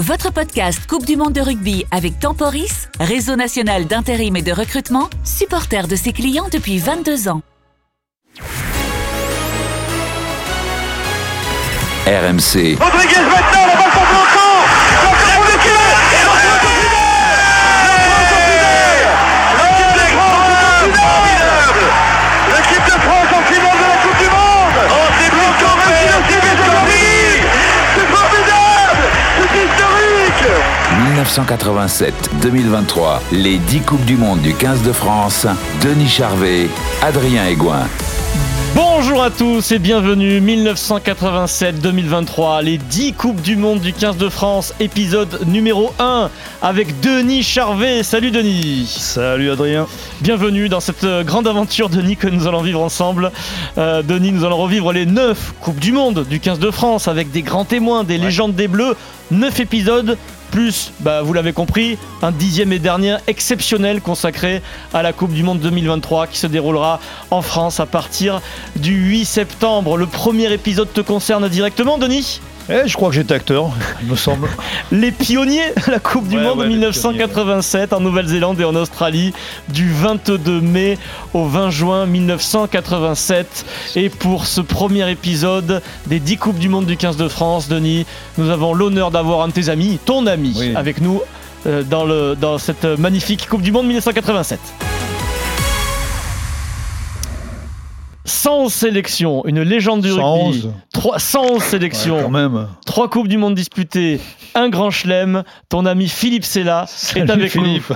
Votre podcast Coupe du Monde de rugby avec Temporis, réseau national d'intérim et de recrutement, supporter de ses clients depuis 22 ans. RMC. Rodriguez maintenant, la 1987-2023, les 10 Coupes du Monde du 15 de France, Denis Charvet, Adrien Aigouin. Bonjour à tous et bienvenue 1987-2023, les 10 Coupes du Monde du 15 de France, épisode numéro 1 avec Denis Charvet. Salut Denis Salut Adrien Bienvenue dans cette euh, grande aventure Denis que nous allons vivre ensemble. Euh, Denis, nous allons revivre les 9 Coupes du Monde du 15 de France avec des grands témoins, des légendes des Bleus, 9 épisodes plus, bah, vous l'avez compris, un dixième et dernier exceptionnel consacré à la Coupe du Monde 2023 qui se déroulera en France à partir du 8 septembre. Le premier épisode te concerne directement, Denis? Eh, je crois que j'étais acteur, il me semble. Les pionniers, la Coupe du Monde ouais, les 1987 en Nouvelle-Zélande et en Australie du 22 mai au 20 juin 1987. Et pour ce premier épisode des 10 Coupes du Monde du 15 de France, Denis, nous avons l'honneur d'avoir un de tes amis, ton ami, Oui. avec nous euh, dans, le, dans cette magnifique Coupe du Monde 1987. 111 sélections, une légende du rugby. 111. 3, 111 sélections. Ouais, quand même. Trois Coupes du Monde disputées, un grand chelem. Ton ami Philippe Sella est Salut, avec Philippe.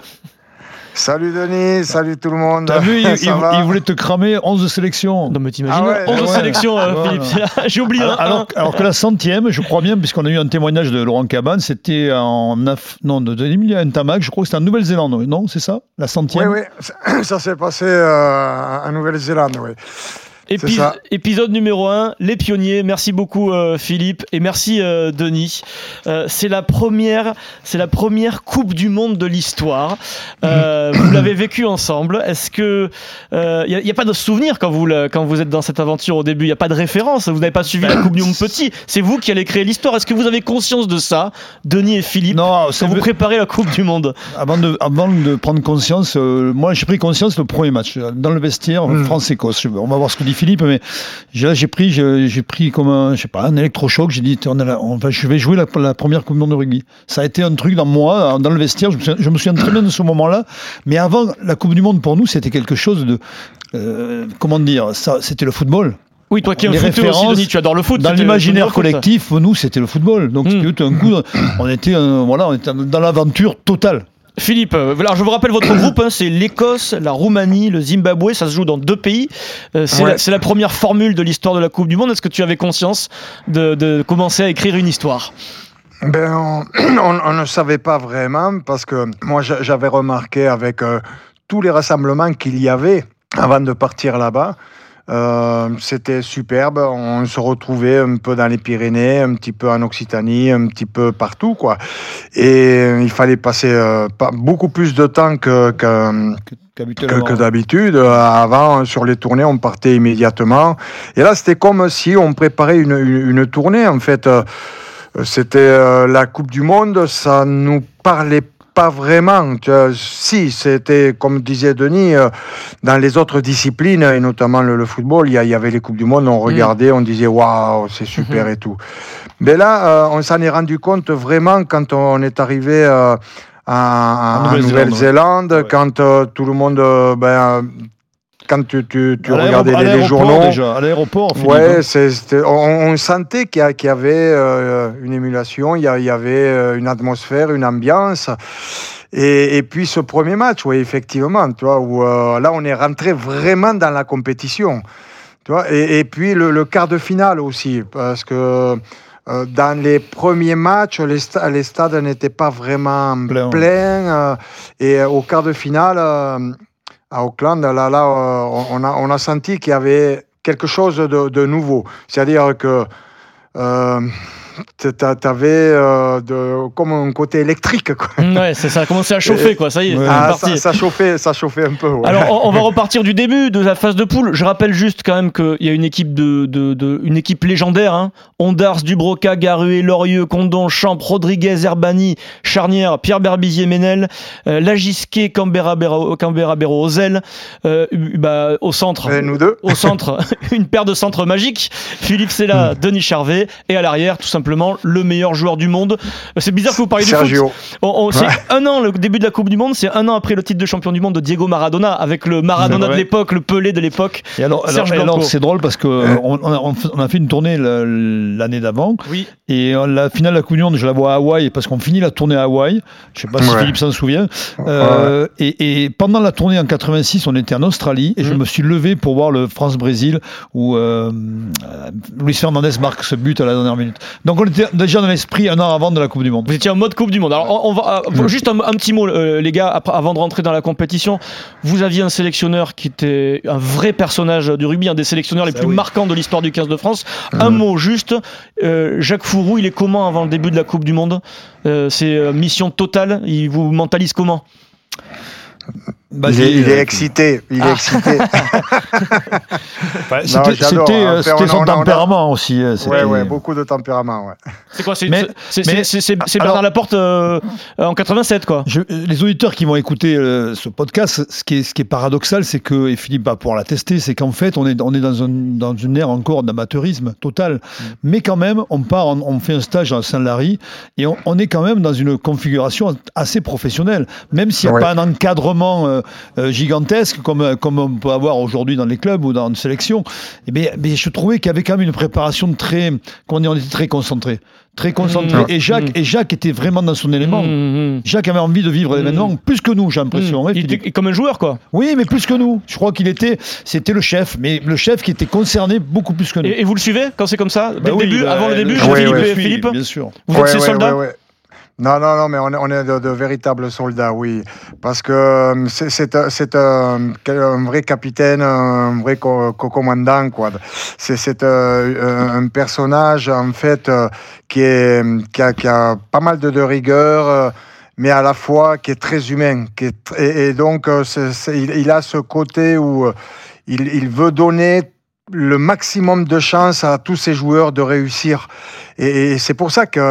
Salut Denis, salut tout le monde. T'as vu, il, voulait te cramer 11 sélections. nous. Non mais t'imagines, Ah ouais, 11 ouais. sélections euh. Philippe. J'ai oublié Alors, un. alors, un. alors que la centième, je crois bien, puisqu'on a eu un témoignage de Laurent Cabane, c'était en neuf- non, de Emilia Ntamak, je crois que c'était en Nouvelle-Zélande, oui, non, c'est ça? La Oui, centième oui, ça- ça s'est passé euh, en Nouvelle-Zélande, oui. Épisode numéro 1, les pionniers. Merci beaucoup euh, Philippe et merci euh, Denis. Euh, c'est la première, c'est la première Coupe du Monde de l'histoire. Vous l'avez vécu ensemble. Est-ce que il n'y a, pas de souvenir quand vous quand vous êtes dans cette aventure au début? Il n'y a pas de référence. Vous n'avez pas suivi la Coupe du Monde petit. C'est vous qui allez créer l'histoire. Est-ce que vous avez conscience de ça, Denis et Philippe? Non, quand vous préparez la Coupe du Monde avant de, avant de prendre conscience, moi j'ai pris conscience le premier match dans le vestiaire Mm. France-Écosse. On va voir ce que dit Philippe, mais j'ai- là j'ai pris, j'ai pris comme un, je sais pas, un électrochoc. J'ai dit, on la- on va- je vais jouer la, la première Coupe du Monde de rugby. Ça a été un truc dans moi, dans le vestiaire. Je me souviens, je me souviens très bien de ce moment-là. Mais avant la Coupe du Monde pour nous, c'était quelque chose de, euh, comment dire, ça, c'était le football. Oui, toi qui es un footeux aussi, Denis, tu adores le foot. Dans l'imaginaire foot, collectif, nous, c'était le football. Donc, Mm. tout d'un coup, on était, euh, voilà, on était dans l'aventure totale. Philippe, euh, alors je vous rappelle votre groupe, hein, c'est l'Écosse, la Roumanie, le Zimbabwe, ça se joue dans deux pays. Euh, c'est, Ouais. la, première formule de l'histoire de la Coupe du Monde. Est-ce que tu avais conscience de, de commencer à écrire une histoire? Ben, on, on- on ne savait pas vraiment parce que moi j'a- j'avais remarqué avec euh, tous les rassemblements qu'il y avait avant de partir là-bas. Euh, c'était superbe, on se retrouvait un peu dans les Pyrénées, un petit peu en Occitanie, un petit peu partout quoi. Et il fallait passer euh, pas, beaucoup plus de temps que, que, que- que, qu'habituellement. que d'habitude. Euh, Avant, sur les tournées, on partait immédiatement. Et là, c'était comme si on préparait une, une, une tournée. En fait, c'était euh, la Coupe du Monde. Ça nous parlait pas vraiment. Si, c'était, comme disait Denis, euh, dans les autres disciplines, et notamment le, le football, il y, avait les Coupes du Monde, on regardait, on disait waouh, c'est super et tout. Mais là, euh, on s'en est rendu compte vraiment quand on est arrivé euh, en, en Nouvelle-Zélande, ouais. quand euh, tout le monde, euh, ben, quand tu, tu, tu regardais les, les journaux. déjà, à l'aéroport. Ouais, hein. c'était- on, on sentait qu'il y, qu'il y avait euh, une émulation, il y, a- il y avait euh, une atmosphère, une ambiance. Et, et puis ce premier match, oui, effectivement, tu vois, où euh, là on est rentré vraiment dans la compétition. Tu vois, et, et puis le, le quart de finale aussi, parce que euh, dans les premiers matchs, les, sta- les stades n'étaient pas vraiment Plein, pleins. et au quart de finale, à Auckland, là, là, euh, on, a, senti qu'il y avait quelque chose de, de nouveau. C'est-à-dire que euh, t'avais euh, de, comme un côté électrique. Quoi. Ouais, ça a commencé à chauffer, quoi. Ça y est, Ouais. Ah, ça, ça chauffait, ça chauffait un peu. ouais. Alors, on, on va repartir du début de la phase de poule. Je rappelle juste quand même qu'il y a une équipe de, de- de- une équipe légendaire. Hein. Ondars, Dubroca, Garué, Lorieux, Condon, Champ, Rodriguez, Herbani, Charnière, Pierre Berbizier, Ménel, euh, Lagisquet, Canberra, Béro- Canberra, Ozel, euh, bah, au centre. Et nous deux. Au centre, une paire de centres magiques. Philippe Hmm. Sella, Denis Charvet. Et à l'arrière, tout simplement, le meilleur joueur du monde. C'est bizarre que vous parliez du foot. Sergio. On- on- c'est un an, le début de la Coupe du Monde, c'est un an après le titre de champion du monde de Diego Maradona, avec le Maradona de l'époque, le Pelé de l'époque. Et alors, alors, Serge et alors, Blanco. c'est drôle parce que euh, on, on a, on fait- on a fait une tournée l'année d'avant Oui. et euh, la finale de la Coupe du Monde, je la vois à Hawaï parce qu'on finit la tournée à Hawaï. Je sais pas si Ouais. Philippe s'en souvient. Euh, et, et pendant la tournée en 86, on était en Australie et je Mhm. me suis levé pour voir le France-Brésil où euh, Luis Fernandez marque ce but à la dernière minute. Donc on était déjà dans l'esprit un an avant de la Coupe du Monde. Vous étiez en mode Coupe du Monde. Alors, on, on va euh, juste un, un petit mot, euh, les gars, après- avant de rentrer dans la compétition. Vous aviez un sélectionneur qui était un vrai personnage du rugby, un des sélectionneurs les Ça, plus oui. marquants de l'histoire du 15 de France. Un mot juste. euh, Jacques Fourou, il est comment avant le début de la Coupe du Monde? Euh, C'est euh, mission totale. Il vous mentalise comment? Bah, il, est, il est excité. Il est excité. Enfin, Non, C'était hein. euh, son on a- tempérament aussi. euh, ouais, beaucoup de tempérament. Ouais. C'est quoi C'est Bernard Laporte euh, en 87, quoi. Je- les auditeurs qui vont écouter euh, ce podcast, ce qui est, ce qui est paradoxal, c'est que, et Philippe va pouvoir l'attester, c'est qu'en fait, on est, on est dans, un, dans une ère encore d'amateurisme total. Mais quand même, on part, on, on fait un stage à Saint-Lary et on, on est quand même dans une configuration assez professionnelle. Même s'il n'y a Ouais. pas un encadrement euh, euh, gigantesque comme, comme on peut avoir aujourd'hui dans les clubs ou dans une sélection, eh bien, mais je trouvais qu'il y avait quand même une préparation très, comment dire, on était très concentré. Très concentré. Mmh. Et, Jacques, Mmh. et Jacques était vraiment dans son élément. Mmh, mmh. Jacques avait envie de vivre l'événement plus que nous, j'ai l'impression. Mmh. hein, Il était comme un joueur, quoi. Oui, mais plus que nous. Je crois qu'il était, c'était le chef, mais le chef qui était concerné beaucoup plus que nous. Et, et vous le suivez quand c'est comme ça? Dès Bah le oui, début, bah, avant le début, Ouais, Philippe, Oui, Philippe? bien sûr. Vous êtes Ouais, ses ouais, soldats? ouais, ouais. Non, non, non, mais on est, de, véritables soldats, oui. Parce que euh, c'est- un, vrai capitaine, un vrai co- co- commandant, quoi. C'est euh, un personnage, en fait, euh, qui, a, pas mal de, rigueur. mais à la fois qui est très humain. Qui est et, donc, il, a ce côté où il veut donner le maximum de chances à tous ses joueurs de réussir. Et, c'est pour ça qu'il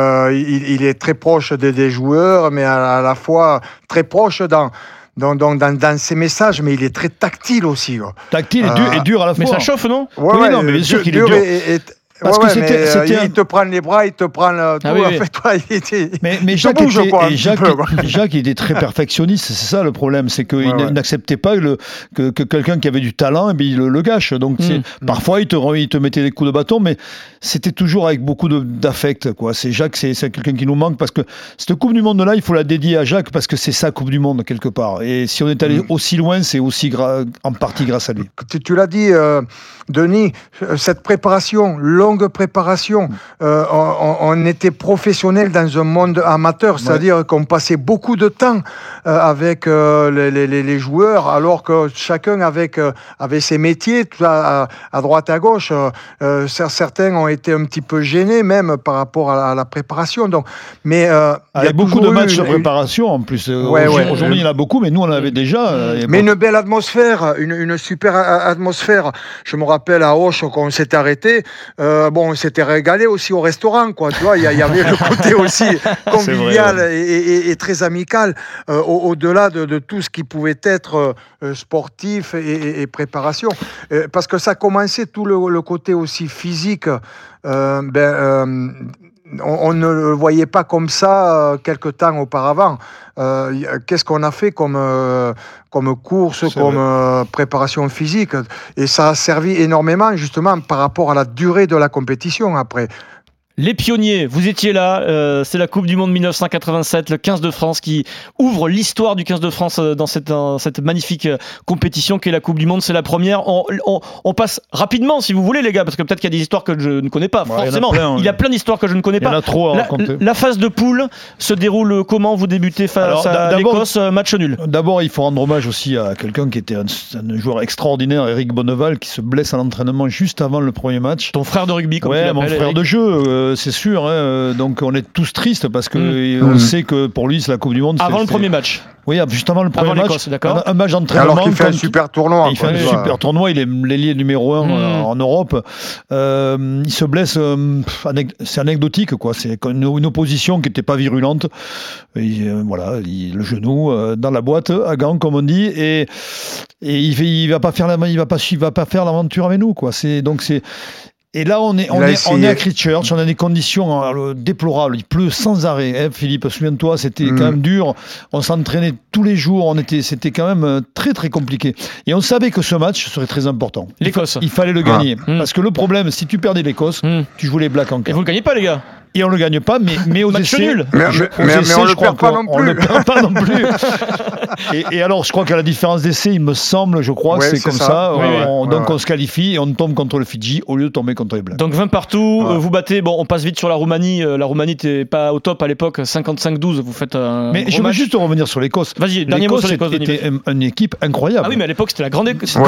il est très proche des, joueurs, mais à, la fois très proche dans, dans, dans, dans, dans ses messages, mais il est très tactile aussi. quoi. Tactile et dur, et dur à la fois. Mais ça chauffe, non Ouais, Oui, ouais, non, mais bien sûr dur- qu'il est dur dur. et- et- Parce ouais, que ouais, c'était- mais, euh, il, un- il te prend les bras, il te prend le tout. Ah oui, en oui. fait, toi, il était- Mais, mais il Jacques, bouge, était, quoi, et Jacques, peu. Jacques était très perfectionniste, c'est ça le problème, c'est qu'il Ouais, n- ouais. n'acceptait pas le, que, que quelqu'un qui avait du talent, eh bien, il le, le gâche. Donc c'est- Mm. parfois il te, il mettait des coups de bâton, mais c'était toujours avec beaucoup de- d'affect. quoi. C'est Jacques, c'est c'est quelqu'un qui nous manque parce que cette Coupe du Monde là, il faut la dédier à Jacques parce que c'est sa Coupe du Monde quelque part. Et si on est allé Mm. aussi loin, c'est aussi gra- en partie grâce à lui. Tu, tu l'as dit, euh, Denis, euh, cette préparation, longue préparation, euh, on, était professionnel dans un monde amateur, c'est-à-dire qu'on passait beaucoup de temps euh, avec euh, les, les- les- les joueurs, alors que chacun avec, avait ses métiers, tout à, droite à gauche. Cer- certains ont été un petit peu gênés même par rapport à la, à la préparation. Donc, mais euh, il y a beaucoup de matchs de préparation en plus. Ouais, Aujourd'hui, ouais. il y en a beaucoup, mais nous on en avait déjà. Mais une belle atmosphère, une, une super atmosphère. Je me rappelle à Auch quand on s'était arrêté, euh, bon, on s'était régalé aussi au restaurant, quoi. Tu vois, il y, avait le côté aussi convivial vrai, et, et- et très amical, euh, au- au-delà de, de tout ce qui pouvait être euh, euh, sportif et, préparation. Euh, parce que ça commençait tout le, le côté aussi physique. euh, ben, euh, on, on ne le voyait pas comme ça euh, quelque temps auparavant. Euh, a- Qu'est-ce qu'on a fait comme, euh, comme course, comme euh, préparation physique? Et ça a servi énormément justement par rapport à la durée de la compétition après. Les pionniers, vous étiez là, euh, c'est la Coupe du Monde 1987, le 15 de France qui ouvre l'histoire du 15 de France euh, dans cette, dans cette magnifique euh, compétition qui est la Coupe du Monde, c'est la première. On, on- on passe rapidement si vous voulez les gars, parce que peut-être qu'il y a des histoires que je ne connais pas, Ouais, il y en a forcément. plein, il y a plein d'histoires que je ne connais Il y en pas. a trop à La, raconter. la phase de poule se déroule comment Vous débutez face Alors, à l'Écosse, match nul. D'abord, il faut rendre hommage aussi à quelqu'un qui était un, un joueur extraordinaire, Eric Bonneval, qui se blesse à l'entraînement juste avant le premier match. Ton frère de rugby, comme tu Ouais, mon frère Eric. de jeu, euh, euh, c'est sûr. hein, euh, donc on est tous tristes parce que Mm. on Mm. sait que pour lui, c'est la Coupe du Monde. Avant le premier match. Oui, juste avant le premier Avant match. Un, un match d'entraînement. Alors qu'il fait un super tournoi. il fait un super tournoi, il est l'ailier numéro 1 Mm. en Europe. Euh, il se blesse, euh, c'est anecdotique, quoi. C'est une, une opposition qui n'était pas virulente. Et, euh, voilà, il- le genou euh, dans la boîte à gants, comme on dit, et, et il, il va pas faire la, il va pas, il va pas faire l'aventure avec nous, quoi. C'est donc c'est. Et là, on est, on Il est, on est à. Christchurch, on a des conditions euh, déplorables. Il pleut sans arrêt. hein, Philippe, souviens-toi, c'était Mm. quand même dur. On s'entraînait tous les jours. On était, c'était quand même euh, très très compliqué. Et on savait que ce match serait très important. Il L'Écosse. il fallait le gagner. Mm. Parce que le problème, si tu perdais l'Écosse, Mm. tu jouais les Blacks en Et quart. vous le gagnez pas, les gars? Et on le gagne pas, mais, mais aux Match essais. nul. Mais- je- mais- aux mais essais, on le je crois perd pas non On plus. le perd pas non plus. et, et alors, je crois qu'à la différence d'essais, il me semble, je crois Ouais, c'est c'est comme ça. ça. Oui, On- oui. donc Ouais, on se qualifie et on tombe contre le Fidji au lieu de tomber contre les Blacks. Donc 20 partout, Ouais. euh, vous battez, bon on passe vite sur la Roumanie, euh, la Roumanie n'était pas au top à l'époque, 55-12, vous faites un mais gros je veux juste revenir sur l'Écosse. Vas-y, dernier mot sur l'Écosse, Denis. était un- une équipe incroyable. Ah oui mais à l'époque c'était la grande ouais, C'était-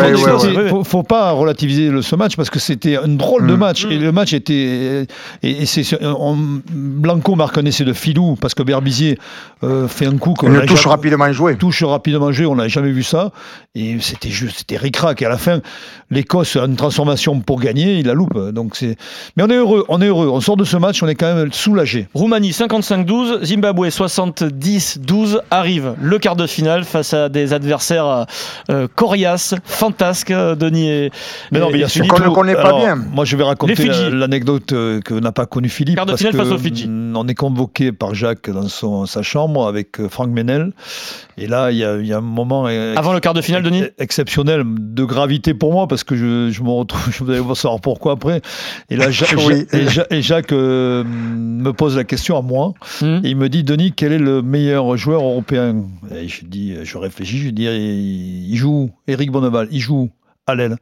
ouais. Faut, pas relativiser ce match parce que c'était un drôle de Mm. match et le match était et, et c'est on- Blanco marque un essai de filou parce que Berbizier euh, fait un coup qu'on Une n'a touche jamais- rapidement jouée. touche rapidement joué, on n'avait jamais vu ça et c'était juste c'était ric-rac et à la fin l'Écosse a une transformation pour gagner, il la loupe donc c'est mais on est heureux, on est heureux, on sort de ce match, on est quand même soulagé. Roumanie 55-12, Zimbabwe 70-12 arrive le quart de finale face à des adversaires euh, coriaces, fantasques, euh, Denis et, Mais non, mais il y a qu'on ne connaît pas Alors, bien. Moi, je vais raconter l'anecdote euh, que n'a pas connu Philippe. Quart de face aux Fidji. On est convoqué par Jacques dans son, sa chambre avec euh, Franck Ménel. Et là, il y a, il y a un moment euh, Avant le quart de finale, Denis exceptionnel de gravité pour moi parce que je, je me retrouve, je vais savoir pourquoi après. Et là, Ja- Oui. Ja- et Ja- et Jacques euh, me pose la question à moi. Hmm. Et il me dit, Denis, quel est le meilleur joueur européen? Et je dis, je réfléchis, je dis, il joue Eric Bonneval, il joue à l'aile.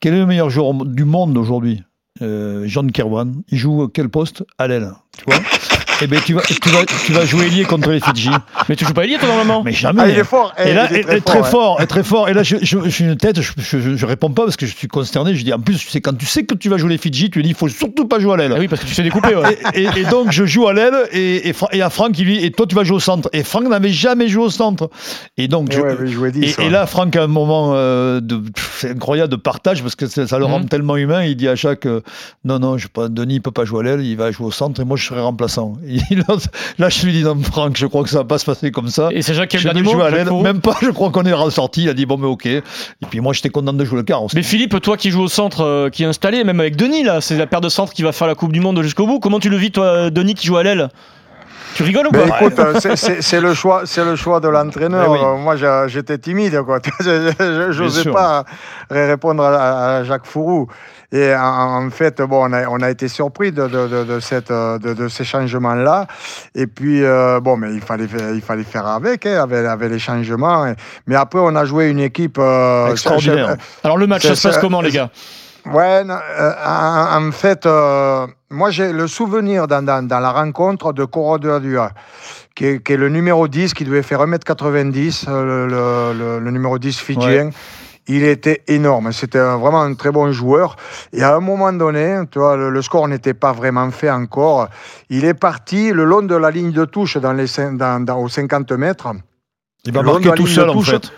Quel est le meilleur joueur du monde aujourd'hui? Euh, John Kerwan. Il joue quel poste À l'aile. Tu vois? Eh bien, tu vas, tu, vas, tu vas jouer lié contre les Fidji. Mais tu joues pas Elie toi normalement Mais jamais. Ah, il est fort. eh, Et là, il est et- très, ouais. fort, et très fort. Et là, je, je, je suis une tête, je, je, réponds pas parce que je suis consterné. Je dis, en plus, c'est quand tu sais que tu vas jouer les Fidji, tu dis, il faut surtout pas jouer à l'aile. Ah oui parce que tu sais découper ouais. Et, et- et donc je joue à l'aile et, et, à Franck qui lui et toi tu vas jouer au centre et Franck n'avait jamais joué au centre et donc je- ouais, mais il jouait 10, et, là Franck a un moment euh, de pff, c'est incroyable de partage parce que ça, ça le rend Mhm. tellement humain il dit à chaque euh, non non je Denis il peut pas jouer à l'aile il va jouer au centre et moi je serai remplaçant Là, je lui dis non Franck je crois que ça va pas se passer comme ça. Et c'est Jacques qui a le même pas je crois qu'on est ressorti. Il a dit bon mais ok. Et puis moi j'étais content de jouer le aussi. Mais Philippe, toi qui joues au centre, euh, qui est installé, même avec Denis là, c'est la paire de centre qui va faire la Coupe du Monde jusqu'au bout. Comment tu le vis toi, Denis qui joue à l'aile? Tu rigoles ou pas écoute, euh, c'est- le choix, c'est le choix de l'entraîneur. Eh oui. Euh, Moi, j'étais timide, quoi. Je n'osais pas ré- répondre à, à Jacques Fourou. Et en, en fait, bon, on a, on a été surpris de, de, de, de cette, euh, de, ces changements-là. Et puis, euh, bon, mais il fallait, faire- il fallait faire avec, hein, avec, avec les changements. Mais après, on a joué une équipe euh, Extraordinaire. Alors le match, ça se passe comment les gars? Ouais, euh, en, en fait, euh, moi j'ai le souvenir dans, dans, dans la rencontre de Corodua, qui est, qui est le numéro 10, qui devait faire 1m90, euh, le, le- le numéro 10 fidjien. Il était énorme, c'était vraiment un très bon joueur. Et à un moment donné, tu vois, le, le score n'était pas vraiment fait encore. Il est parti le long de la ligne de touche dans les, dans, dans- aux 50 mètres. il va marquer de tout de seul en fait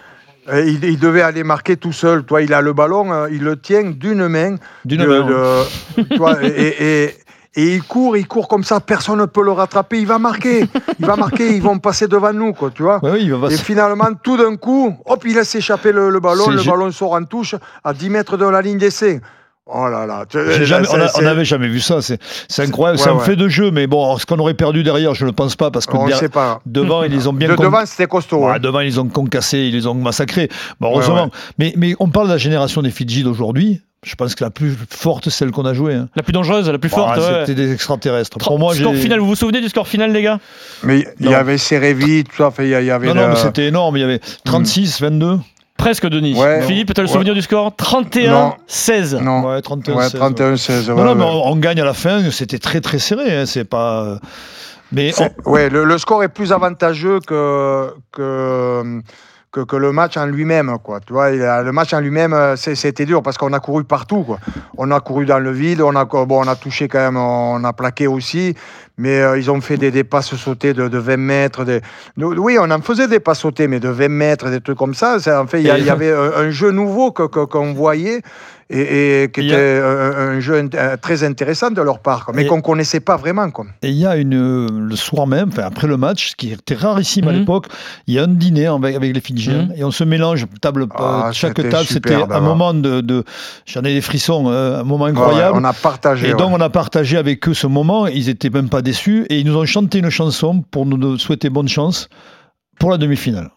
Et il, il devait aller marquer tout seul. Toi, il a le ballon, euh, il le tient d'une main. d'une main. de- vois, et, et- et- et il court, il court comme ça, personne ne peut le rattraper. Il va marquer, il va marquer, ils vont passer devant nous, quoi, tu vois. Ouais, oui, il va Et finalement, tout d'un coup, hop, il laisse échapper le, le ballon, le ballon sort en touche à 10 mètres de la ligne d'essai. Oh là là. jamais- on n'avait jamais vu ça. C'est incroyable. Ouais, c'est un ouais. fait de jeu, mais bon, alors, ce qu'on aurait perdu derrière, je ne pense pas parce que on ne der- sait pas. devant, ils les ont bien De con- devant, c'était costaud. Ouais, hein. devant, ils les ont concassés, ils les ont massacrés. Bon, heureusement. ouais. Mais, mais on parle de la génération des Fidji d'aujourd'hui. Je pense que la plus forte, celle qu'on a jouée. hein. La plus dangereuse, la plus Bon, forte. ouais. C'était des extraterrestres. Pour moi, score final, vous vous souvenez du score final les gars? Mais il y avait Serevi, tout ça. Il y avait Non, non, mais c'était énorme. Il y avait 36, 22. Presque Denis. Ouais. Philippe, tu as le Ouais. souvenir du score 31-16. Non. Ouais, 31, Ouais, 16, 31-16. Non, ouais, non, mais ouais. on, on gagne à la fin. C'était très, très serré. hein, C'est pas. Mais Ouais, le, le score est plus avantageux que, que, que, que le match en lui-même. Quoi. Tu vois, le match en lui-même, euh, c'était dur parce qu'on a couru partout. Quoi. On a couru dans le vide, on a, bon, on a touché quand même, on a plaqué aussi, mais euh, ils ont fait des, des passes sautées de, de 20 mètres. Des... Oui, on en faisait des passes sautées, mais de 20 mètres, des trucs comme ça. C'est- En fait, il y, avait un, un jeu nouveau que- que- qu'on voyait. Et, et qui a- était un, un jeu euh, très intéressant de leur part, quoi, mais Et- qu'on connaissait pas vraiment. Quoi. Et il y a une, euh, le soir même, enfin après le match, ce qui était rarissime à Mhm. l'époque, il y a un dîner avec, avec les Fidjiens Mhm. et on se mélange, table, euh, Ah, chaque c'était table, c'était un alors. moment de, de- j'en ai des frissons, euh, un moment Ouais, incroyable. on a partagé. Et ouais. donc on a partagé avec eux ce moment, ils étaient même pas déçus et ils nous ont chanté une chanson pour nous souhaiter bonne chance pour la demi-finale.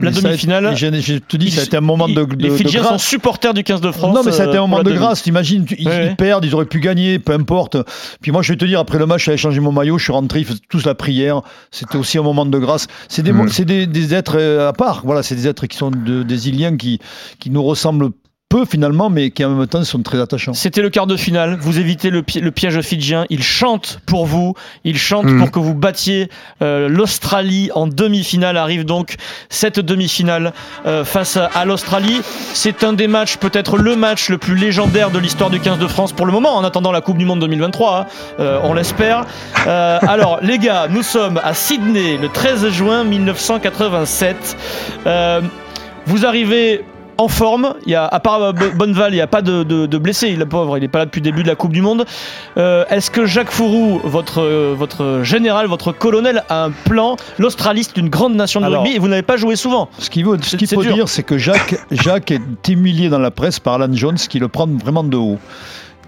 La demi-finale, Je, je te dis, ils- ça a été un moment de, de, les Fidjiens sont grâce. supporters du 15 de France. Non, mais ça a été euh, un pour moment de grâce, t'imagines, tu- ils, Ouais, ouais. ils perdent, ils auraient pu gagner, peu importe. Puis moi, je vais te dire, après le match, j'avais changé mon maillot, je suis rentré, ils faisaient tous la prière. C'était aussi un moment de grâce. C'est des, êtres euh, à part, voilà, c'est des êtres qui sont de- des Iliens qui, qui nous ressemblent peu finalement, mais qui en même temps sont très attachants. C'était le quart de finale. Vous évitez le, pi- le piège fidjien. Il chante pour vous. Il chante Mm. pour que vous battiez euh, l'Australie en demi-finale. Arrive donc cette demi-finale euh, face à, à l'Australie. C'est un des matchs, peut-être le match le plus légendaire de l'histoire du 15 de France pour le moment, en attendant la Coupe du Monde 2023. hein. Euh, on l'espère. Euh, alors, les gars, nous sommes à Sydney le 13 juin 1987. Euh, vous arrivez en forme. Il y a, à part euh, Bo- Bonneval, il n'y a pas de, de, de blessés. Le pauvre, il n'est pas là depuis le début de la Coupe du Monde. Euh, Est-ce que Jacques Fourou, votre, euh, votre général, votre colonel, a un plan? L'Australie, c'est une grande nation de Alors- rugby et vous n'avez pas joué souvent. Ce qu'il ce faut dire, c'est que Jacques, Jacques est humilié dans la presse par Alan Jones, qui le prend vraiment de haut.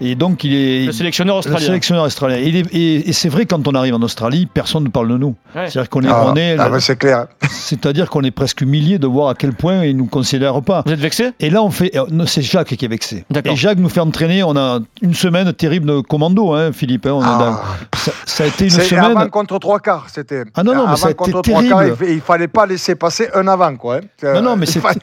Et donc, il est. Le sélectionneur Le australien. sélectionneur australien. Et, et c'est vrai, quand on arrive en Australie, personne ne parle de nous. Ouais. C'est-à-dire qu'on est, Ah, on est, ah, bah, c'est clair. c'est-à-dire qu'on est presque humilié de voir à quel point ils nous considèrent pas. Vous êtes vexé? Et là, on fait, euh, c'est Jacques qui est vexé. D'accord. Et Jacques nous fait entraîner. On a une semaine terrible de commando, hein, Philippe. hein. On a- Ah. ça, ça a été une C'est semaine. avant contre trois quarts, c'était. Ah non, non, mais avant ça a été quarts, terrible. il, il fallait pas laisser passer un avant, quoi. hein. Non, non, mais Il c'est- fa-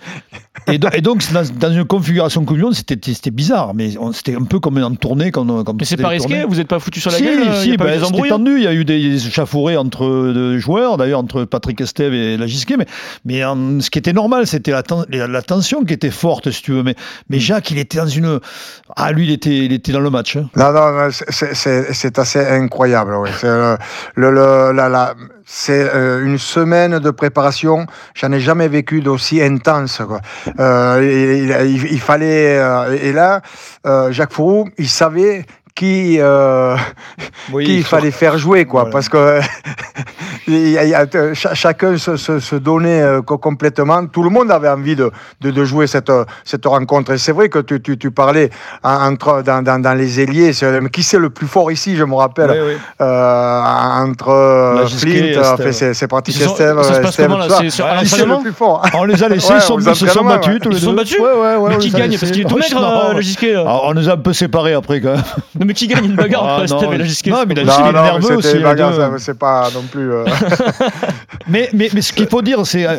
Et, do- et donc, dans, dans une configuration Monde, c'était c'était bizarre, mais c'était un peu comme en tournée quand, on- quand Mais c'est pas risqué tournées. Vous n'êtes pas foutu sur la si, gueule euh, si, Il y a pas eu ben, des c'était embrouilles tendu. Il y a eu des échauffourées entre de joueurs, d'ailleurs entre Patrick Estève et Lagisquet, mais, mais en- ce qui était normal, c'était la, ten- la, la tension qui était forte, si tu veux. Mais, mais Jacques, il était dans une. Ah, lui, il était, il était dans le match. hein. Non, non, non, c'est- c'est- c'est c'est assez incroyable. oui. C'est le, le, le- la- la- c'est, euh, une semaine de préparation. J'en ai jamais vécu d'aussi intense. Quoi. Euh, il, il- il fallait. euh, et là, euh, Jacques Fourou, il savait qui, euh, Oui, qui il fallait faire jouer, quoi, Voilà. parce que il y a- il y a- euh, cha- chacun se, se- se donnait euh, co- complètement. Tout le monde avait envie de, de, de jouer cette, cette rencontre. Et c'est vrai que tu, tu, tu parlais en- entre, dans, dans, dans les ailiers. mais Qui c'est le plus fort ici, je me rappelle, Oui, oui. euh, entre euh, Flint, c'est c'est pratique Estève, le plus fort On les a laissés, Ouais, ils, sont, ils se sont battus ouais. tous les Ils se sont deux. battus Ouais, ouais, ouais, Mais qui les gagne. Parce qu'il est tout maigre, euh, le Gisquet. euh. On nous a un peu séparés après quand même. Non, mais qui gagne une bagarre Ah, entre et la Gisquet non, mais la- il est nerveux aussi, c'est pas non plus. euh, Mais, mais, mais ce qu'il faut dire, c'est euh,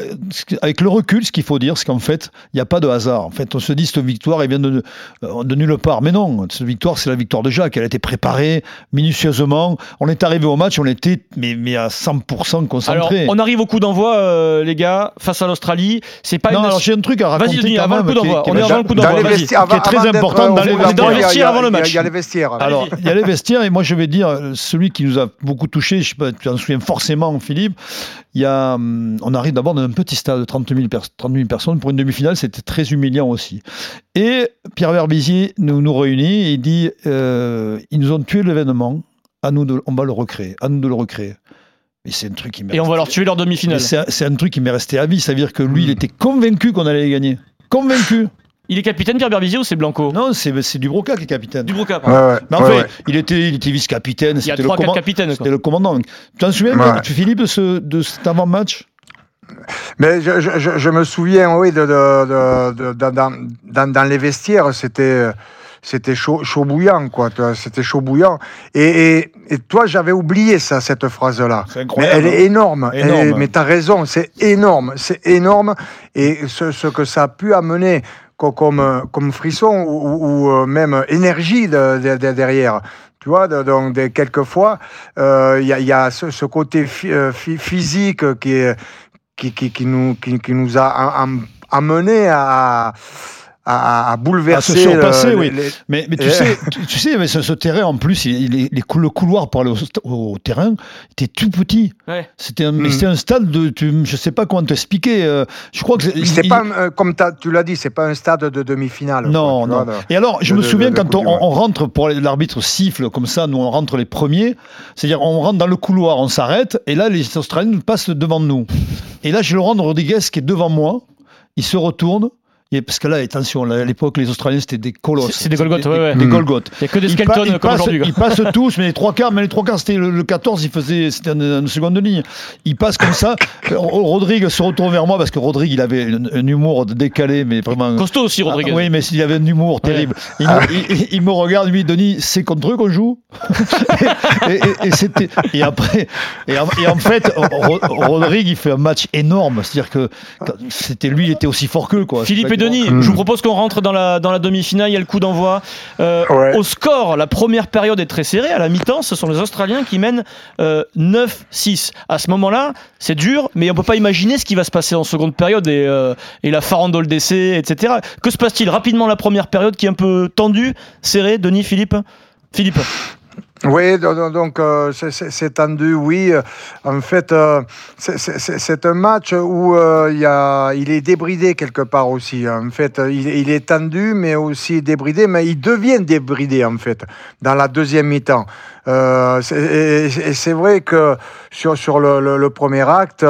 avec le recul, ce qu'il faut dire, c'est qu'en fait, il n'y a pas de hasard. En fait, on se dit cette victoire, elle vient de, euh, de nulle part. Mais non, cette victoire, c'est la victoire de Jacques. Elle a été préparée minutieusement. On est arrivé au match, on était mais, mais à 100% Alors, concentré. on arrive au coup d'envoi, euh, les gars, face à l'Australie. C'est pas non, une alors j'ai un truc à raconter. Vas-y, avant le coup d'envoi. On est avant le coup d'envoi. qui est très important dans les- vestiaires avant le il y a- match. Il y a les vestiaires. Alors, il y a les vestiaires, et moi je vais dire, euh, celui qui nous a beaucoup touché, je sais pas, tu en souviens forcément, Philippe, il y a, hum, on arrive d'abord dans un petit stade de 30 000, pers- 30 000 personnes. Pour une demi-finale, c'était très humiliant aussi. Et Pierre Verbizier nous, nous réunit et il dit euh, ils nous ont tué l'événement, à nous de, on va le recréer, à nous de le recréer. Et c'est un truc qui m'est Et on va leur tuer leur mais demi-finale. C'est c'est un truc qui m'est resté à vie, c'est-à-dire que lui, il était convaincu qu'on allait gagner. Convaincu. Il est capitaine Pierre Berbizier ou c'est Blanco Non, c'est c'est Dubroca qui est capitaine. Du Broca, Ouais, pardon. ouais, Mais enfin, ouais. il était, il était vice-capitaine. Il y a c'était le 3-4 command- capitaines. quoi. C'était le commandant. Tu t'en souviens, Philippe, de, ce, de cet avant-match? Mais je, je- je- je me souviens, oui, de, de- de- de- de- dans, dans- dans les vestiaires, c'était c'était chaud, chaud bouillant, quoi. C'était chaud bouillant. Et, et, et toi, j'avais oublié ça, cette phrase-là. C'est Mais incroyable. elle est énorme. Elle est- Énorme. mais tu as raison, c'est énorme. C'est énorme. Et ce, ce que ça a pu amener comme, euh, comme frisson ou, euh, même énergie de- de- de- derrière. Tu vois, donc quelquefois, euh, il y, a, il y a ce, côté phy- euh, phy- physique qui qui, nous, qui, nous a am- am- amené à, à, à bouleverser. À se surpasser, le- oui. les- Mais, mais tu, sais, tu, tu sais, mais ce, ce terrain, en plus, il, il est- les cou- le couloir pour aller au, terrain était tout petit. Ouais. C'était un, mais Mm. c'était un stade de. Tu, je sais pas comment t'expliquer. euh, je crois que c'est- pas, euh, comme tu l'as dit, c'est pas un stade de demi-finale. Non, quoi, non. vois, de- Et alors, je de- me souviens de quand on, rentre pour l'arbitre siffle comme ça, nous on rentre les premiers. C'est-à-dire, on rentre dans le couloir, on s'arrête, et là, les Australiens passent devant nous. Et là, j'ai Laurent Rodriguez qui est devant moi. Il se retourne. Et parce que là, attention, là, à l'époque, les Australiens, c'était des colosses. C'est- des Golgoths, Des, ouais, ouais. des Mm. Il n'y a que des Ils, skeletons ils comme passent, aujourd'hui. quoi. ils passent tous, mais les trois quarts, mais les trois quarts, c'était le, le 14, il faisait, c'était une, une seconde ligne. Il passe comme ça. Euh, Rodrigue se retourne vers moi parce que Rodrigue, il avait un, humour décalé, mais vraiment. Costaud aussi, Rodriguez. Ah, oui, mais il avait un humour terrible. Il, Ah. me, il- il me regarde, lui, Denis, c'est contre eux qu'on joue et, et- et c'était, et après, et en, fait, Ro- Rodrigue, il fait un match énorme. C'est-à-dire que c'était lui, il était aussi fort qu'eux. Quoi. Philippe Denis, Mm. je vous propose qu'on rentre dans la, dans la demi-finale. Il y a le coup d'envoi. Euh, Ouais. Au score, la première période est très serrée. À la mi-temps, ce sont les Australiens qui mènent euh, 9-6. À ce moment-là, c'est dur, mais on peut pas imaginer ce qui va se passer en seconde période et, euh, et la farandole d'essai, etc. Que se passe-t-il rapidement la première période qui est un peu tendue, serrée? Denis, Philippe? Philippe Oui, do- do- donc euh, c'est- tendu, oui. En fait, euh, c'est- un match où euh, il est débridé quelque part aussi. En fait, il, est tendu, mais aussi débridé, mais il devient débridé en fait dans la deuxième mi-temps. Et c'est vrai que sur, le, premier acte,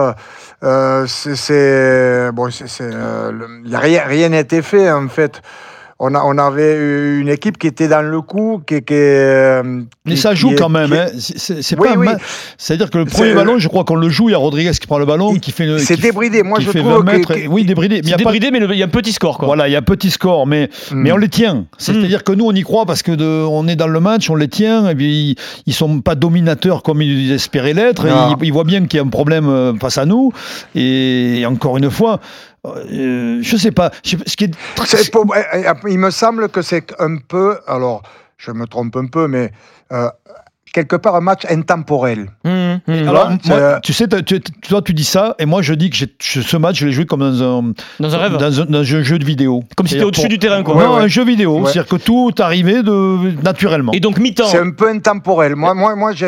il y a rien rien été fait en fait. On, a, on avait une équipe qui était dans le coup, qui, qui, euh, Mais qui- ça joue qui quand même. hein. C'est- Oui, pas un oui. C'est-à-dire que le premier ballon, je crois qu'on le joue. Il y a Rodriguez qui prend le ballon, qui fait le. C'est débridé. Moi, qui je fait trouve 20 que- mètres. que- oui, débridé. Mais il y a pas- débridé, mais il y a un petit score. Quoi. Voilà, il y a petit score, mais, Mm. mais on les tient. C'est-à-dire que nous, on y croit parce que de- on est dans le match, on les tient, et puis ils, sont pas dominateurs comme ils espéraient l'être. ils voient bien qu'il y a un problème euh, face à nous. Et, encore une fois, euh, je sais pas. je sais pas, ce qui est c'est pour- eh, eh, il me semble que c'est un peu, alors je me trompe un peu, mais euh, quelque part un match intemporel. Mmh, mmh. Alors, moi, tu sais, tu- toi, tu dis ça, et moi, je dis que ce match, je l'ai joué comme dans un, Dans un rêve dans un, dans un jeu de vidéo. Comme si t'étais C'est-à-dire au-dessus pour- du terrain. Quoi. Ouais, non, ouais. un jeu vidéo. Ouais. C'est-à-dire que tout arrivait de, naturellement. Et donc mi-temps. C'est un peu intemporel. Moi, moi, moi Tu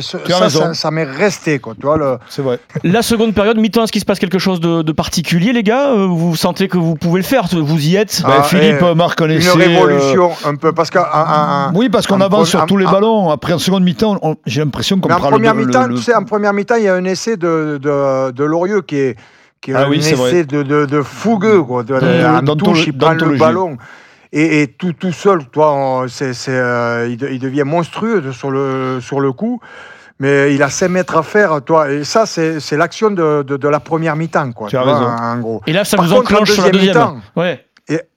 ça, raison. ça, ça m'est resté. Quoi, tu vois, le, C'est vrai. La seconde période, mi-temps, est-ce qu'il se passe quelque chose de, de particulier, les gars? Euh, Vous sentez que vous pouvez le faire Vous y êtes? Ben, Ah, Philippe eh, marque un une essai, euh, révolution un peu. Parce que, un- un- un- Oui, parce qu'on avance sur tous les ballons. Après, en seconde mi-temps, j'ai l'impression qu'on mais en prend le- première le- mi-temps, le- tu sais, en première mi-temps, il y a un essai de, de, de Lorieux qui est, qui est Ah un oui, essai de, de, de fougueux. Quoi, de, en touche, il prend le ballon. Et, et tout, tout seul, toi, on- c'est, c'est, euh, il, de- il devient monstrueux sur, le, sur le coup. Mais il a 5 mètres à faire, toi. Et ça, c'est, c'est l'action de, de, de la première mi-temps, quoi. Tu as raison. En, gros. Et là, ça Par vous contre, en enclenche sur la deuxième deuxième. mi-temps, Ouais.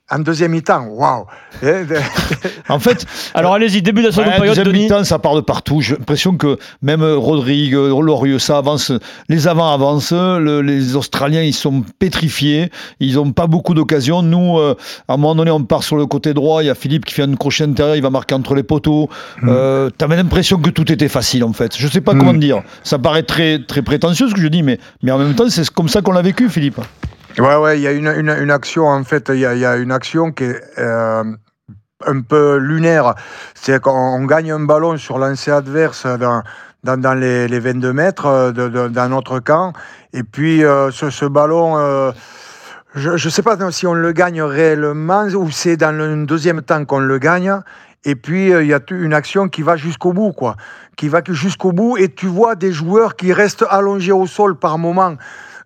En deuxième mi-temps, waouh En fait, Alors allez-y, début de la seconde Ouais, période, deuxième Denis. mi-temps, ça part de partout. J'ai l'impression que même euh, Rodrigue, euh, Lorieux, ça avance. Les avants avancent. le- les Australiens, ils sont pétrifiés. Ils n'ont pas beaucoup d'occasions. Nous, euh, à un moment donné, on part sur le côté droit. Il y a Philippe qui fait une crochet intérieur. Il va marquer entre les poteaux. Euh, T'avais l'impression que tout était facile, en fait. Je sais pas Mm. comment dire. Ça paraît très, très prétentieux, ce que je dis, mais, mais en même temps, c'est comme ça qu'on l'a vécu, Philippe. Ouais, ouais, il y a une, une, action, en fait, il y a, une action qui est euh, un peu lunaire. C'est qu'on on gagne un ballon sur lancé adverse dans, dans, les, les 22 mètres euh, de, dans notre camp. Et puis, euh, ce, ce ballon, je ne sais pas si on le gagne réellement ou c'est dans le deuxième temps qu'on le gagne. Et puis, il y a une action qui va jusqu'au bout, quoi. Qui va jusqu'au bout. Et tu vois des joueurs qui restent allongés au sol par moment.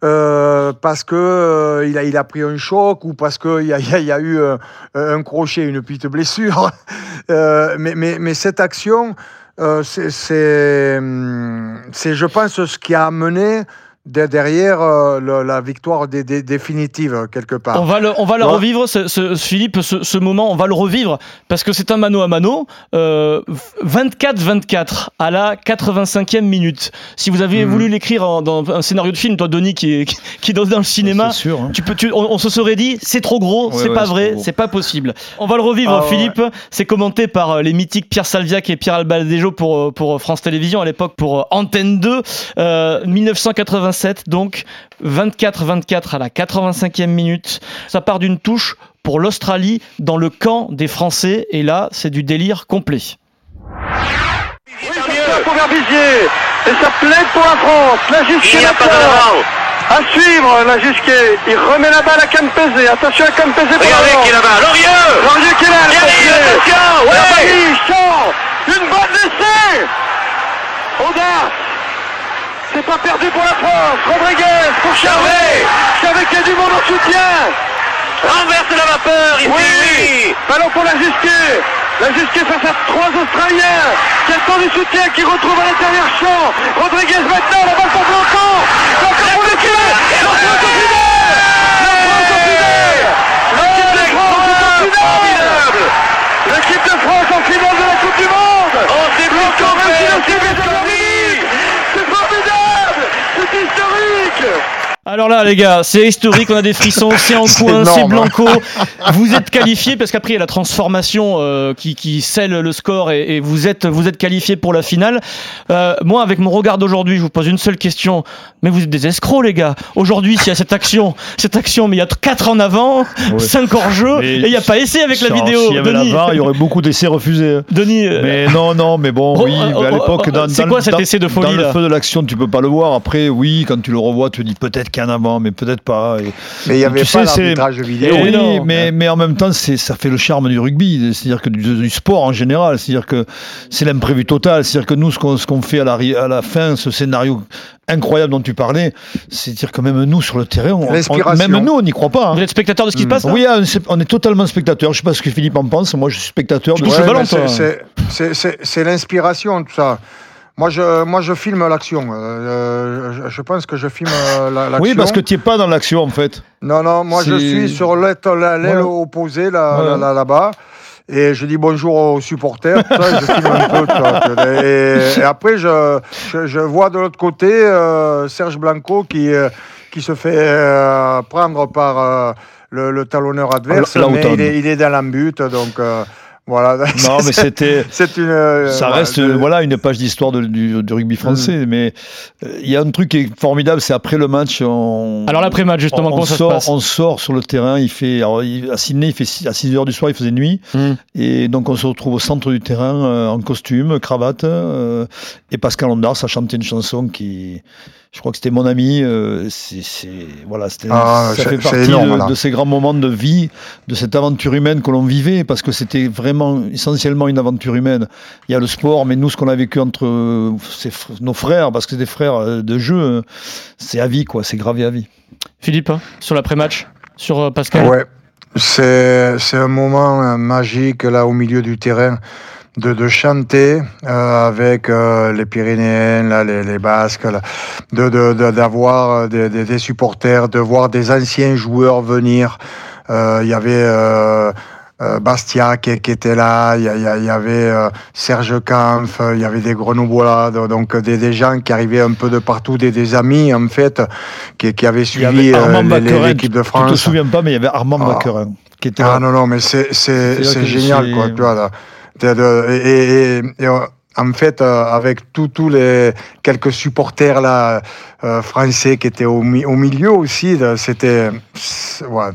Euh, parce que euh, il, a, il a pris un choc ou parce qu'il y a, y, a, y a eu euh, un crochet, une petite blessure. Euh, mais, mais, mais cette action, hum, c'est, je pense, ce qui a amené de- derrière euh, le- la victoire dé- dé- définitive, quelque part. On va le, on va la Ouais. revivre, ce, ce- Philippe, ce, ce moment, on va le revivre parce que c'est un mano à mano. Euh, 24-24 à la 85e minute. Si vous aviez Mhm. voulu l'écrire en- dans un scénario de film, toi, Denis, qui est, qui est dans le cinéma, sûr. hein. tu peux, tu- on, on se serait dit, c'est trop gros, Ouais, c'est ouais, pas vrai, c'est pas possible. On va le revivre, Ah ouais. Philippe. C'est commenté par euh, les mythiques Pierre Salviac et Pierre Albaldejo pour, euh, pour France Télévisions à l'époque pour euh, Antenne 2. Euh, 87 donc 24-24 à la 85e minute. Ça part d'une touche pour l'Australie dans le camp des Français et là c'est du délire complet. Oui, ça pour Verbizier. Et ça plaide pour la France. La Gisquet maintenant. À suivre, la Gisquet. Il remet la balle à Campese. Attention à Campese pour Regardez qui est là-bas. Lorieux Laurier qui est là, pompier. attention, ouais. La Paris, Champ. Une bonne d'essai. Audace. C'est pas perdu pour la France. Rodriguez pour Charvet. Charvet qui a du monde en soutien. Renverse la vapeur ici. Oui, ballon pour la Gisquet. La Gisquet face à trois Australiens. Quel temps du soutien qui retrouve à l'intérieur champ. Rodriguez maintenant, la balle pour Blanco. Blanco pour le tir. La France au final. La France au final. L'équipe de France est en finale. L'équipe de France en finale de la Coupe du Monde. Oh, c'est Blanco Blanco réussit le fait. tir de Germany. C'est formidable. C'est historique. Alors là, les gars, c'est historique, on a des frissons, c'est en coin, c'est hein. Blanco. Vous êtes qualifié parce qu'après il y a la transformation euh, qui, qui scelle le score et, et vous êtes vous êtes qualifié pour la finale. Euh, moi, avec mon regard d'aujourd'hui, je vous pose une seule question. Mais vous êtes des escrocs, les gars. Aujourd'hui, s'il y a cette action, cette action, mais il y a 4 en avant, 5 hors jeu, Mais et il n'y a pas essai avec la vidéo. S'il y avait la VAR, il y aurait beaucoup d'essais refusés. Denis, euh, Mais non, non, mais bon, Oh, oui, oh, mais à oh, l'époque, oh, dans, quoi cet dans- essai de folie, Dans le feu de l'action, tu peux pas le voir. Après, oui, quand tu le revois, tu te dis peut-être qu'il y en a avant, mais peut-être pas. Et- Mais il n'y avait Tu pas l'arbitrage vidéo. Et oui, non. mais, mais en même temps, c'est, ça fait le charme du rugby, c'est-à-dire que du, du sport en général, c'est-à-dire que c'est l'imprévu total, c'est-à-dire que nous, ce qu'on, ce qu'on fait à la, ri- à la fin, ce scénario incroyable dont tu parlais, c'est-à-dire que même nous sur le terrain, on- même nous, on n'y croit pas. hein. vous êtes spectateur de ce qui se passe là Oui, on est- on est totalement spectateur. Je sais pas ce que Philippe en pense. Moi, je suis spectateur de touches Ouais, le ballon, mais toi. c'est- c'est- c'est- C'est c'est l'inspiration, tout ça. Moi je, moi, je filme l'action. Euh, je, je pense que je filme euh, la- l'action. Oui, parce que tu n'es pas dans l'action en fait. Non, non, moi je suis sur l'aile Voilà. opposée, là, Voilà. là, là, là-bas. Et je dis bonjour aux supporters, tout ça, et je filme un peu. Et, et après, je, je, je vois de l'autre côté euh, Serge Blanco qui, qui se fait prendre par le, le talonneur adverse, où mais il est, il est dans l'embut, donc voilà. Non, mais c'était. C'est une. euh, Ça voilà, reste euh, voilà une page d'histoire du, du rugby français, mais euh, il y a un truc qui est formidable, c'est après le match, on, Alors l'après-match, justement, on, ça se sort, passe on sort sur le terrain, il fait alors, il- à Sydney, il fait six- à 6 heures du soir, il faisait nuit, Hmm. et donc on se retrouve au centre du terrain euh, en costume, cravate, euh, et Pascal Ondars a chanté une chanson qui, je crois que c'était mon ami, euh, c'est voilà, c'était Ah, ça c'est- fait partie énorme, de, ces grands moments de vie, de cette aventure humaine que l'on vivait, parce que c'était vraiment essentiellement une aventure humaine. Il y a le sport, mais nous, ce qu'on a vécu entre euh, nos frères, parce que c'est des frères euh, de jeu, euh, c'est à vie, quoi, c'est gravé à vie. Philippe, sur l'après-match, sur euh, Pascal? Ouais, c'est c'est un moment euh, magique là au milieu du terrain de, de chanter euh, avec euh, les Pyrénéens, là, les, les Basques, là, de de- d'avoir euh, des, des- supporters, de voir des anciens joueurs venir. Il y avait Bastia qui, qui était là, il y, y y avait Serge Kampf, il y avait des Grenoblois, do- donc des, des gens qui arrivaient un peu de partout, des, des amis en fait, qui, qui avaient suivi l'équipe de Tu te France. souviens pas, mais il y avait Armand Ah. Bacquerin qui était Ah là. non, non, mais c'est, je génial, quoi, tu vois, là. De- de- et, et- et- et, euh, en fait, euh, avec tous les quelques supporters là, euh, français qui étaient au, mi- au milieu aussi, c'était, c'est- ouais,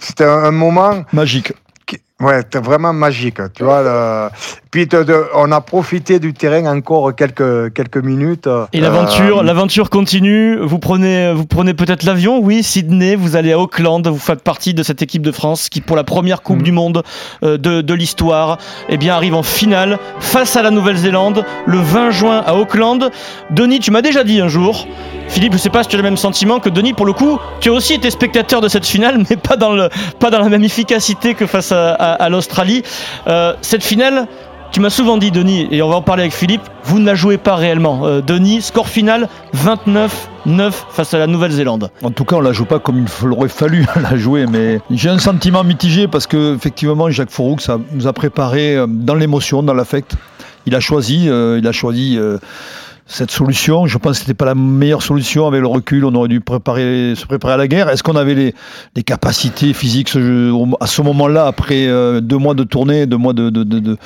c'était un, moment Magique. qui- ouais, vraiment magique, tu vois. Puis de- de- on a profité du terrain encore quelques, quelques minutes. Et l'aventure, Euh, l'aventure continue. Vous prenez, vous prenez peut-être l'avion, oui, Sydney. Vous allez à Auckland. Vous faites partie de cette équipe de France qui, pour la première Coupe Mhm. du Monde euh, de, de l'histoire, eh bien, arrive en finale face à la Nouvelle-Zélande le 20 juin à Auckland. Denis, tu m'as déjà dit un jour. Philippe, je sais pas si tu as le même sentiment que Denis. Pour le coup, tu as aussi été spectateur de cette finale, mais pas dans le, pas dans la même efficacité que face à, à- à l'Australie. Euh, cette finale. Tu m'as souvent dit, Denis, et on va en parler avec Philippe, vous ne la jouez pas réellement. Euh, Denis, score final 29-9 face à la Nouvelle-Zélande. En tout cas, on la joue pas comme il aurait fallu la jouer, mais j'ai un sentiment mitigé parce que effectivement, Jacques Fouroux ça nous a préparé euh, dans l'émotion, dans l'affect. Il a choisi, euh, il a choisi cette solution. Je pense que c'était pas la meilleure solution. Avec le recul, on aurait dû préparer, se préparer à la guerre. Est-ce qu'on avait les, les capacités physiques à ce moment-là, après euh, deux mois de tournée, deux mois de, de, de, de,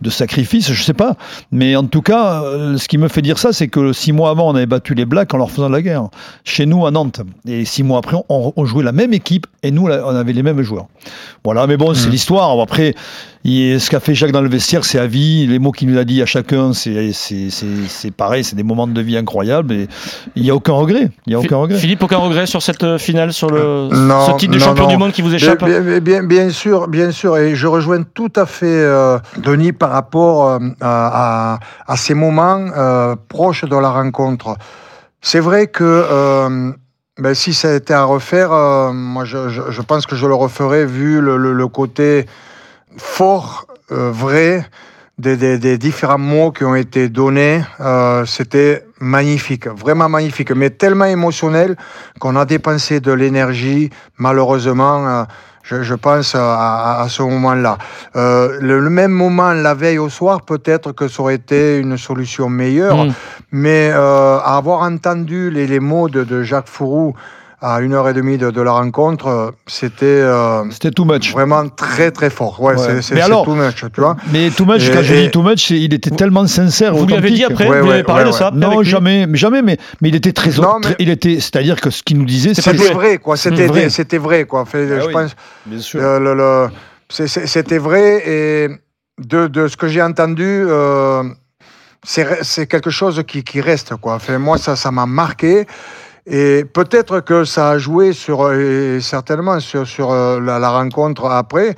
de sacrifice? Je sais pas. Mais en tout cas, euh, ce qui me fait dire ça, c'est que six mois avant, on avait battu les Blacks en leur faisant la guerre. Chez nous, à Nantes. Et six mois après, on, on jouait la même équipe et nous, on avait les mêmes joueurs. Voilà, mais bon, c'est l'histoire. Après, il- ce qu'a fait Jacques dans le vestiaire, c'est à vie. Les mots qu'il nous a dit à chacun, c'est c'est- c'est- c'est pareil. C'est des moments de vie incroyables. Et il n'y a aucun regret. Il n'y a aucun regret. Philippe, aucun regret sur cette euh, finale, sur le, Non, ce titre de non, champion non. du monde qui vous échappe? Bien, bien, bien, bien sûr, bien sûr, et je rejoins tout à fait euh, Denis par rapport euh, à, à- ces moments euh, proches de la rencontre. C'est vrai que euh, ben, si ça a été à refaire, euh, moi je, je- je pense que je le referais vu le, le- le côté fort, euh, vrai des, des- des différents mots qui ont été donnés. Euh, C'était magnifique, vraiment magnifique, mais tellement émotionnel qu'on a dépensé de l'énergie, malheureusement. euh, je, je pense à, à- à ce moment-là. Euh, le, le même moment, la veille au soir, peut-être que ça aurait été une solution meilleure. Mm. Mais euh, avoir entendu les, les mots de, de Jacques Fourou à une heure et demie de, de la rencontre, euh, c'était euh, C'était too much. vraiment très très fort. Ouais, Ouais. c'est- too much, tu vois. Mais too much, Et- quand je et- dis too much, il était tellement sincère. Vous lui avez dit après, Ouais, vous lui avez parlé ouais, de ça après Non, jamais, mais jamais, mais, mais il était très, Non, mais- il était, c'est-à-dire que ce qu'il nous disait, C'est pas c'est C'était vrai, quoi. C'était vrai. c'était vrai, quoi. Fait, Ah je oui. pense, bien sûr. euh, c'était vrai et de, de ce que j'ai entendu. euh, c'est c'est quelque chose qui, qui reste quoi. Fait, moi ça ça m'a marqué et peut-être que ça a joué sur et certainement sur, euh, la rencontre après.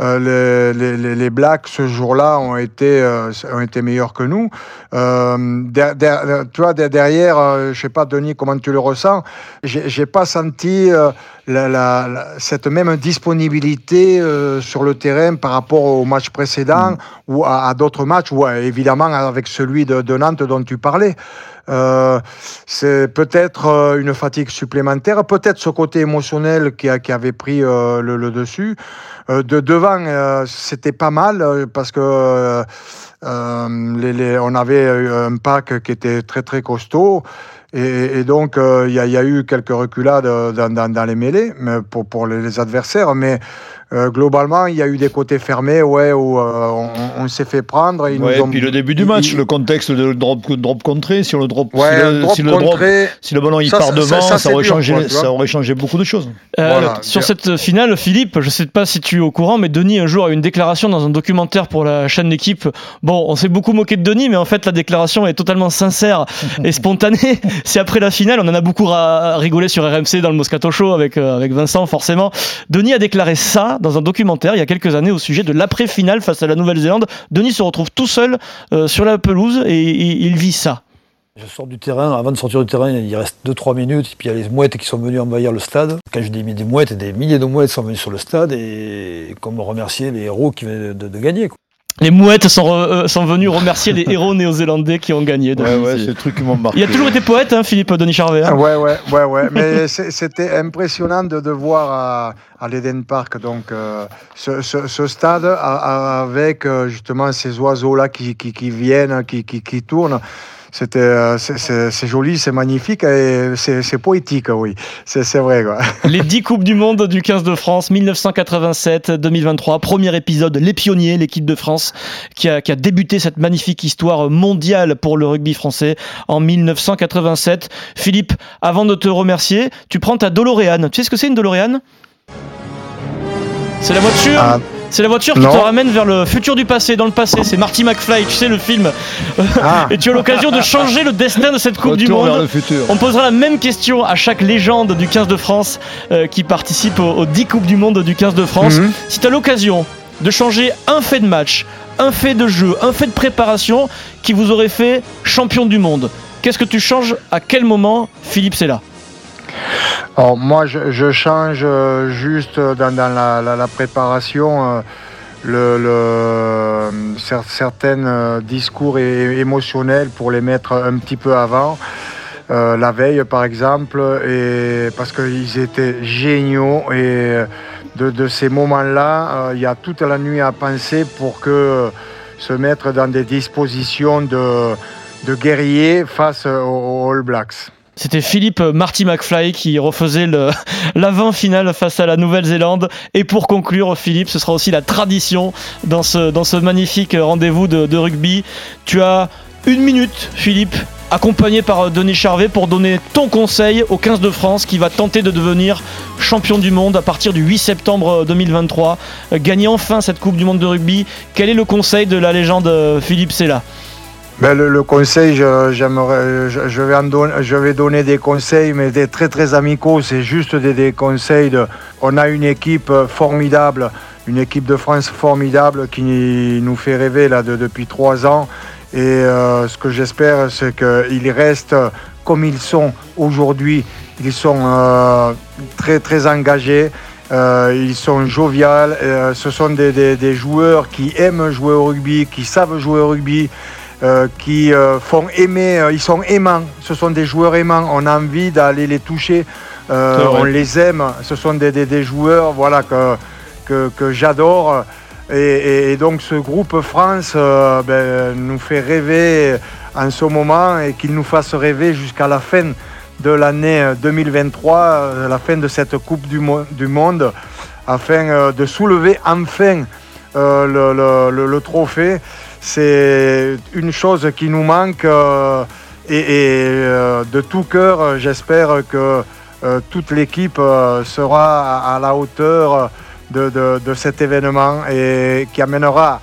Euh, les, les, les- Blacks ce jour-là ont été euh, ont été meilleurs que nous. Euh, der- der- tu vois der- derrière, je sais pas Denis comment tu le ressens. J'ai pas senti la, la- la- cette même disponibilité euh, sur le terrain par rapport au match précédent ou à, à d'autres matchs ou évidemment avec celui de, de Nantes dont tu parlais. Euh, c'est peut-être une fatigue supplémentaire, peut-être ce côté émotionnel qui, a- qui avait pris euh, le, le dessus. De devant, euh, c'était pas mal euh, parce que euh, les- on avait un pack qui était très très costaud. Et, donc, il y, a- eu quelques reculades dans, dans- les mêlées mais pour, pour les adversaires. Mais euh, globalement, il y a eu des côtés fermés ouais, où euh, on, on s'est fait prendre. Ils Ouais, nous ont, puis le début du match, le contexte de drop, drop contré, sur le drop, Ouais, si, le, drop si le drop- contré. si le ballon il Ça, part ça- devant, ça, ça, ça, c'est aurait changé, quoi, ça aurait changé beaucoup de choses. Euh, Voilà. sur Bien. cette finale, Philippe, je sais pas si tu es au courant, mais Denis un jour a eu une déclaration dans un documentaire pour la chaîne L'équipe. Bon, on s'est beaucoup moqué de Denis, mais en fait la déclaration est totalement sincère et spontanée. C'est après la finale, on en a beaucoup rigolé sur RMC dans le Moscato Show avec euh, avec Vincent forcément. Denis a déclaré ça dans un documentaire il y a quelques années au sujet de l'après-finale face à la Nouvelle-Zélande. Denis se retrouve tout seul euh, sur la pelouse et, il vit ça. Je sors du terrain, avant de sortir du terrain, il reste 2-3 minutes, et puis il y a les mouettes qui sont venues envahir le stade. Quand je dis des mouettes, des milliers de mouettes sont venues sur le stade, et comme remercier les héros qui venaient de, gagner. Les mouettes sont, re- euh, sont venus remercier les héros néo-zélandais qui ont gagné. Ouais, ouais, C'est- c'est le truc qui m'ont marqué. Il a toujours été poète, hein, Philippe Denis Charvet. hein. Ouais, ouais, ouais, ouais. Mais c'était impressionnant de, de voir à, à l'Eden Park donc euh, ce, ce- ce stade a- a- avec euh, justement ces oiseaux là qui, qui, qui viennent, qui, qui, qui tournent. C'était, euh, c'est- joli, c'est magnifique et c'est poétique, oui. C'est c'est vrai, quoi. Les 10 Coupes du Monde du 15 de France, 1987-2023. Premier épisode, Les Pionniers, l'équipe de France qui a, qui a débuté cette magnifique histoire mondiale pour le rugby français en 1987. Philippe, avant de te remercier, tu prends ta DeLorean. Tu sais ce que c'est une DeLorean? C'est la voiture? Ah, C'est la voiture qui Non. te ramène vers le futur du passé, dans le passé. C'est Marty McFly, tu sais, le film. Ah. Et tu as l'occasion de changer le destin de cette Coupe du Retour Monde. le futur. On posera la même question à chaque légende du 15 de France euh, qui participe aux, aux 10 Coupes du Monde du 15 de France. Mhm. Si tu as l'occasion de changer un fait de match, un fait de jeu, un fait de préparation qui vous aurait fait champion du monde, qu'est-ce que tu changes À quel moment Philippe, c'est là? Alors moi, je, change euh, juste dans, dans la, préparation euh, certains euh, discours émotionnels pour les mettre un petit peu avant. Euh, la veille, par exemple, et parce qu'ils étaient géniaux et de, ces moments-là, euh, il y a toute la nuit à penser pour se mettre dans des dispositions de de guerriers face aux All Blacks. C'était Philippe Marty McFly qui refaisait l'avant finale face à la Nouvelle-Zélande. Et pour conclure, Philippe, ce sera aussi la tradition dans ce, magnifique rendez-vous de, rugby. Tu as une minute, Philippe, accompagné par Denis Charvet pour donner ton conseil au 15 de France qui va tenter de devenir champion du monde à partir du 8 septembre 2023. Gagner enfin cette Coupe du Monde de rugby. Quel est le conseil de la légende Philippe Sella? Ben, le, conseil, je, vais donner des conseils, mais des très très amicaux. C'est juste des, conseils. On a une équipe formidable, une équipe de France formidable qui nous fait rêver là de, depuis trois ans. Et euh, ce que j'espère, c'est qu'ils restent comme ils sont aujourd'hui. Ils sont euh, très très engagés. Euh, ils sont joviales. ce sont des joueurs qui aiment jouer au rugby, qui savent jouer au rugby. Euh, qui euh, font aimer, euh, ils sont aimants, ce sont des joueurs aimants, on a envie d'aller les toucher, on les aime, ce sont des, des, des joueurs voilà, que, que, que j'adore. Et, et, et, donc ce groupe France ben, nous fait rêver en ce moment et qu'il nous fasse rêver jusqu'à la fin de l'année 2023, la fin de cette Coupe du, mo du Monde, afin de soulever enfin le, le, le, le trophée c'est une chose qui nous manque euh, et, euh, de tout cœur, j'espère que euh, toute l'équipe sera à, la hauteur de, de, de, cet événement et qui amènera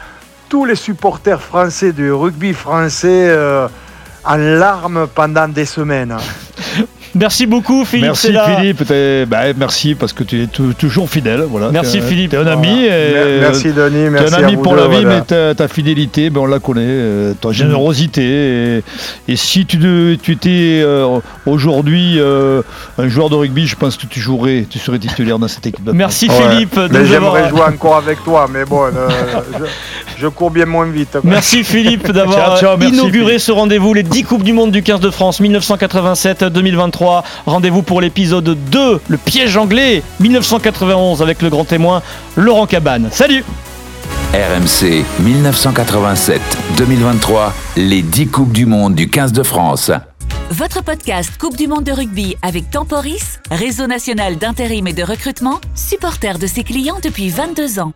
tous les supporters français du rugby français en larmes pendant des semaines. Merci beaucoup Philippe. Merci Philippe, bah, merci parce que tu es toujours fidèle. Voilà. Merci es, Philippe. Tu es un ami. Et merci Denis, merci. Tu es un ami pour deux, la vie, voilà. mais ta, ta fidélité, ben, on la connaît, euh, ta générosité. Et, et, si tu, tu étais euh, aujourd'hui euh, un joueur de rugby, je pense que tu jouerais, tu serais titulaire dans cette équipe. Merci ouais. Philippe. Mais j'aimerais jouer encore avec toi, mais bon, euh, je, je, cours bien moins vite. Quoi. Merci Philippe d'avoir inauguré ce rendez-vous, les 10 Coupes du Monde du 15 de France 1987-2023. Rendez-vous pour l'épisode 2, le piège anglais, 1991, avec le grand témoin Laurent Cabane. Salut RMC 1987-2023, les 10 Coupes du Monde du 15 de France. Votre podcast Coupe du Monde de rugby avec Temporis, réseau national d'intérim et de recrutement, supporter de ses clients depuis 22 ans.